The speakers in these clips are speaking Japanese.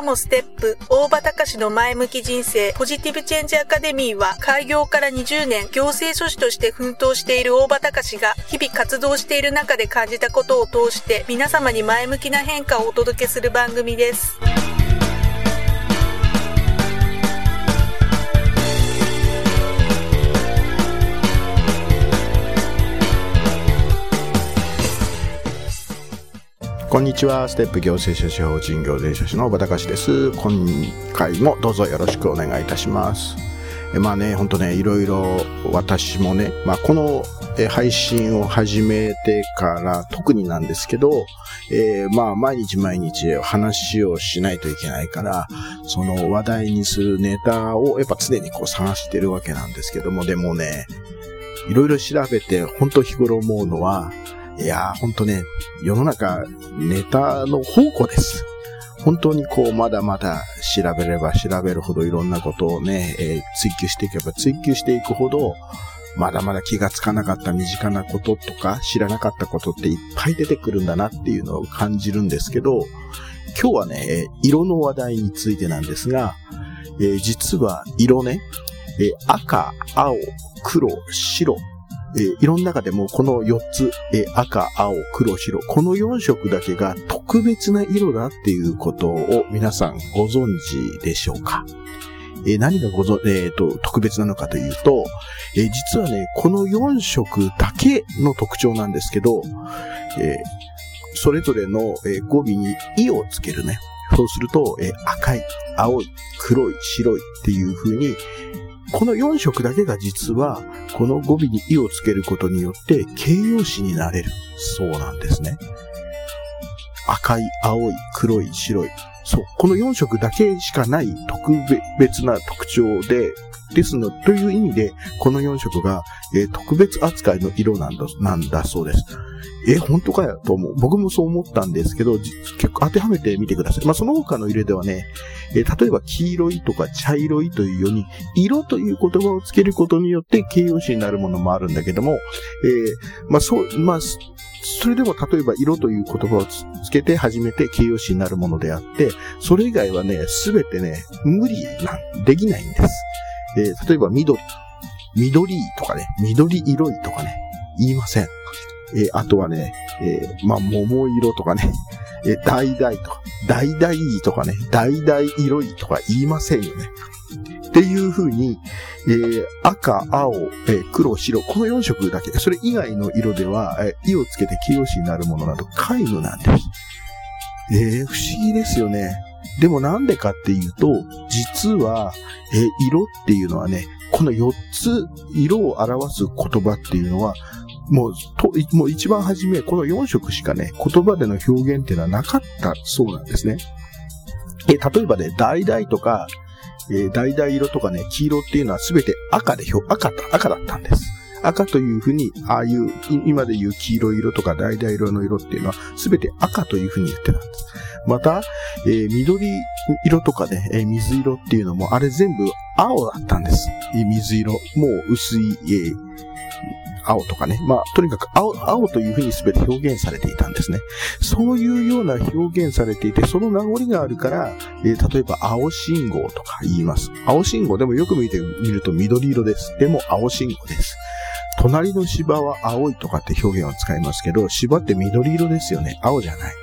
今日もステップ、大場隆の前向き人生、ポジティブチェンジアカデミーは、開業から20年、行政書士として奮闘している大場隆が、日々活動している中で感じたことを通して、皆様に前向きな変化をお届けする番組です。こんにちは。ステップ行政書士法人行政書士の小畑です。今回もどうぞよろしくお願いいたします。えまあね、ほんとね、いろいろ私もね、まあこの配信を始めてから特になんですけど、えー、まあ毎日毎日話をしないといけないから、その話題にするネタをやっぱ常にこう探してるわけなんですけども、でもね、いろいろ調べて本当日頃思うのは、いやー、ほんとね、世の中、ネタの宝庫です。本当にこう、まだまだ調べれば調べるほどいろんなことをね、えー、追求していけば追求していくほど、まだまだ気がつかなかった身近なこととか、知らなかったことっていっぱい出てくるんだなっていうのを感じるんですけど、今日はね、色の話題についてなんですが、えー、実は色ね、えー、赤、青、黒、白えー、色の中でもこの4つ、えー、赤、青、黒、白、この4色だけが特別な色だっていうことを皆さんご存知でしょうか？えー、何がごぞ、えっ、と、特別なのかというと、え実はね、この4色だけの特徴なんですけど、えそれぞれの、え語尾に「い」をつけるね。そうすると、え赤い、青い、黒い、白いっていう風に、この4色だけが実は、この語尾に「い」をつけることによって形容詞になれる。そうなんですね。赤い、青い、黒い、白い。そう。この4色だけしかない特別な特徴で、ですの、という意味で、この4色が、えー、特別扱いの色なんだ、なんだそうです。え、本当かよ？と思う。僕もそう思ったんですけど、結構当てはめてみてください。まあ、その他の色ではね、え例えば黄色いとか茶色いというように、色という言葉をつけることによって形容詞になるものもあるんだけども、えー、まあ、そう、まあ、それでも例えば色という言葉をつけて初めて形容詞になるものであって、それ以外はね、すべてね、無理なん、できないんです。えー、例えば緑、緑とかね、緑色いとかね、言いません。えー、あとはね、えー、まあ、桃色とかね、えー、橙とか、橙とかね、橙色いとか言いませんよね。っていう風に、えー、赤、青、えー、黒、白、この4色だけ、それ以外の色では、えー、色をつけて形容詞になるものなど皆無なんです。えー、不思議ですよね。でもなんでかっていうと、実は、えー、色っていうのはね、この4つ色を表す言葉っていうのは、もう、と、もう一番初め、この4色しかね、言葉での表現っていうのはなかったそうなんですね。え、例えばね、橙とか、えー、橙色とかね、黄色っていうのはすべて赤で表、赤だ、赤だったんです。赤というふうに、ああいう、今で言う黄色色とか橙色の色っていうのは、すべて赤というふうに言ってたんです。また、えー、緑色とかね、えー、水色っていうのも、あれ全部青だったんです。水色。もう薄い、えー青とかね。まあ、とにかく青、青というふうに全て表現されていたんですね。そういうような表現されていて、その名残があるから、えー、例えば青信号とか言います。青信号でもよく見てみると緑色です。でも青信号です。隣の芝は青いとかって表現を使いますけど、芝って緑色ですよね。青じゃない。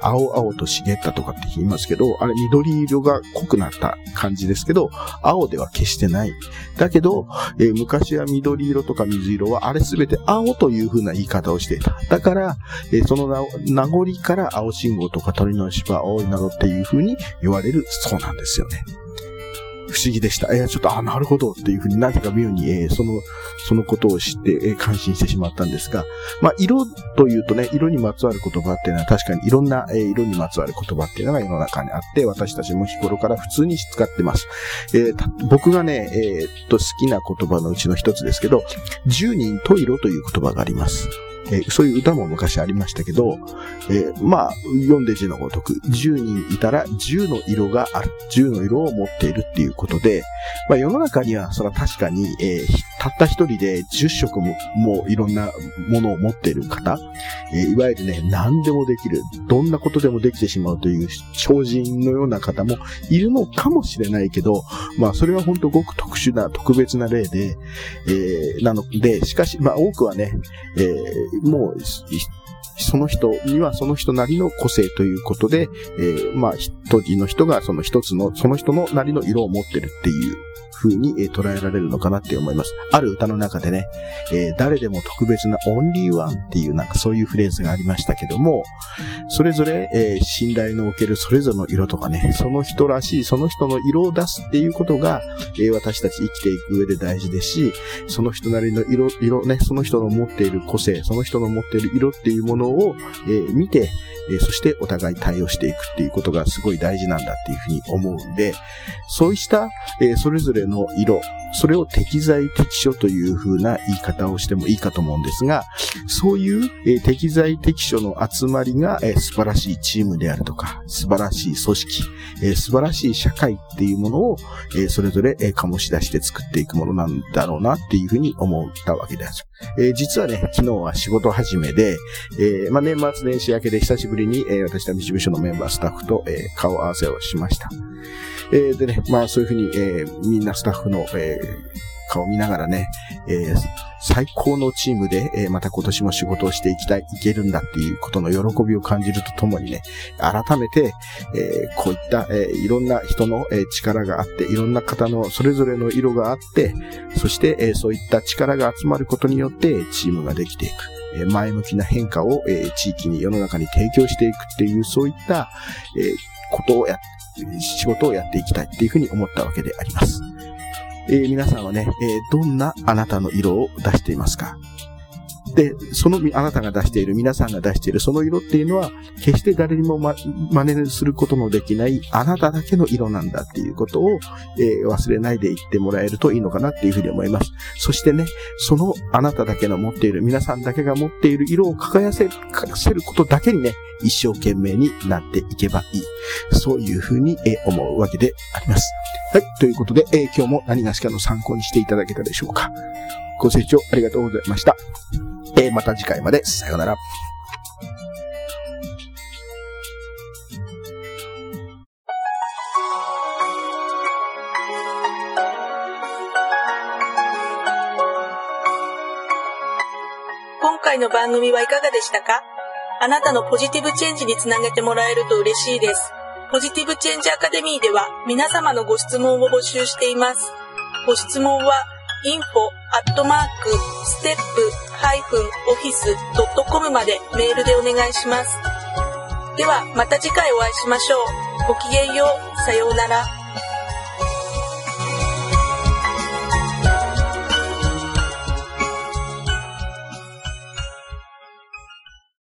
青々と茂ったとかって言いますけど、あれ緑色が濃くなった感じですけど、青では決してない。だけど、えー、昔は緑色とか水色はあれすべて青という風な言い方をしていた。だから、えー、その名残から青信号とか鳥の芝、青いなどっていう風に言われるそうなんですよね。不思議でした。えー、ちょっと、あ、なるほどっていうふうになぜか妙に、えー、その、そのことを知って、えー、感心してしまったんですが、まあ、色というとね、色にまつわる言葉っていうのは確かにいろんな、えー、色にまつわる言葉っていうのが世の中にあって、私たちも日頃から普通に使ってます。えー、僕がね、えー、っと、好きな言葉のうちの一つですけど、十人十色という言葉があります。えー、そういう歌も昔ありましたけど、えー、まあ、読んで字のごとく、10人いたら10の色がある。10の色を持っているっていうことで、まあ世の中には、それは確かに、えー、たった一人で10色も、もういろんなものを持っている方、えー、いわゆるね、何でもできる、どんなことでもできてしまうという超人のような方もいるのかもしれないけど、まあそれは本当ごく特殊な、特別な例で、えー、なので、しかし、まあ多くはね、えー、もう、その人にはその人なりの個性ということで、えー、まあ、一人の人がその一つの、その人のなりの色を持ってるっていう風に、えー、捉えられるのかなって思います。ある歌の中でね、えー、誰でも特別なオンリーワンっていうなんかそういうフレーズがありましたけども、それぞれ、えー、信頼のおけるそれぞれの色とかね、その人らしい、その人の色を出すっていうことが、え私たち生きていく上で大事ですし、その人なりの色、色ね、その人の持っている個性、その人の持っている色っていうものを、え見て、えそしてお互い対応していくっていうことがすごい大事なんだっていうふうに思うんで、そうした、えそれぞれの色、それを適材適所という風な言い方をしてもいいかと思うんですが、そういう、え適材適所の集まりが、え素晴らしいチームであるとか、素晴らしい組織、え素晴らしい社会っていうものを、えそれぞれ、え醸し出して作っていくものなんだろうなっていう風に思ったわけです。え実はね、昨日は仕事始めで、えまあ、年末年始明けで久しぶりに、え私は三部署のメンバースタッフと、え顔合わせをしました。えー、でね、まあそういうふうに、えー、みんなスタッフの、えー、顔見ながらね、えー、最高のチームで、えー、また今年も仕事をしていきたい、いけるんだっていうことの喜びを感じるとともにね、改めて、えー、こういった、えー、いろんな人の、え力があって、いろんな方のそれぞれの色があって、そして、えそういった力が集まることによって、チームができていく。前向きな変化を、え地域に世の中に提供していくっていう、そういった、えことをや仕事をやっていきたいっていうふうに思ったわけであります。えー、皆さんはね、えー、どんなあなたの色を出していますか？で、そのあなたが出している、皆さんが出しているその色っていうのは、決して誰にも、ま、真似することのできないあなただけの色なんだっていうことを、えー、忘れないで言ってもらえるといいのかなっていうふうに思います。そしてね、そのあなただけの持っている、皆さんだけが持っている色を輝かせることだけにね、一生懸命になっていけばいい。そういうふうに、えー、思うわけであります。はい。ということで、えー、今日も何がしかの参考にしていただけたでしょうか。ご清聴ありがとうございました。えー、また次回まで。さようなら。今回の番組はいかがでしたか？あなたのポジティブチェンジにつなげてもらえると嬉しいです。ポジティブチェンジアカデミーでは皆様のご質問を募集しています。ご質問は info アットマークステップハイフンオフィスドットコムまでメールでお願いします。ではまた次回お会いしましょう。ごきげんよう。さようなら。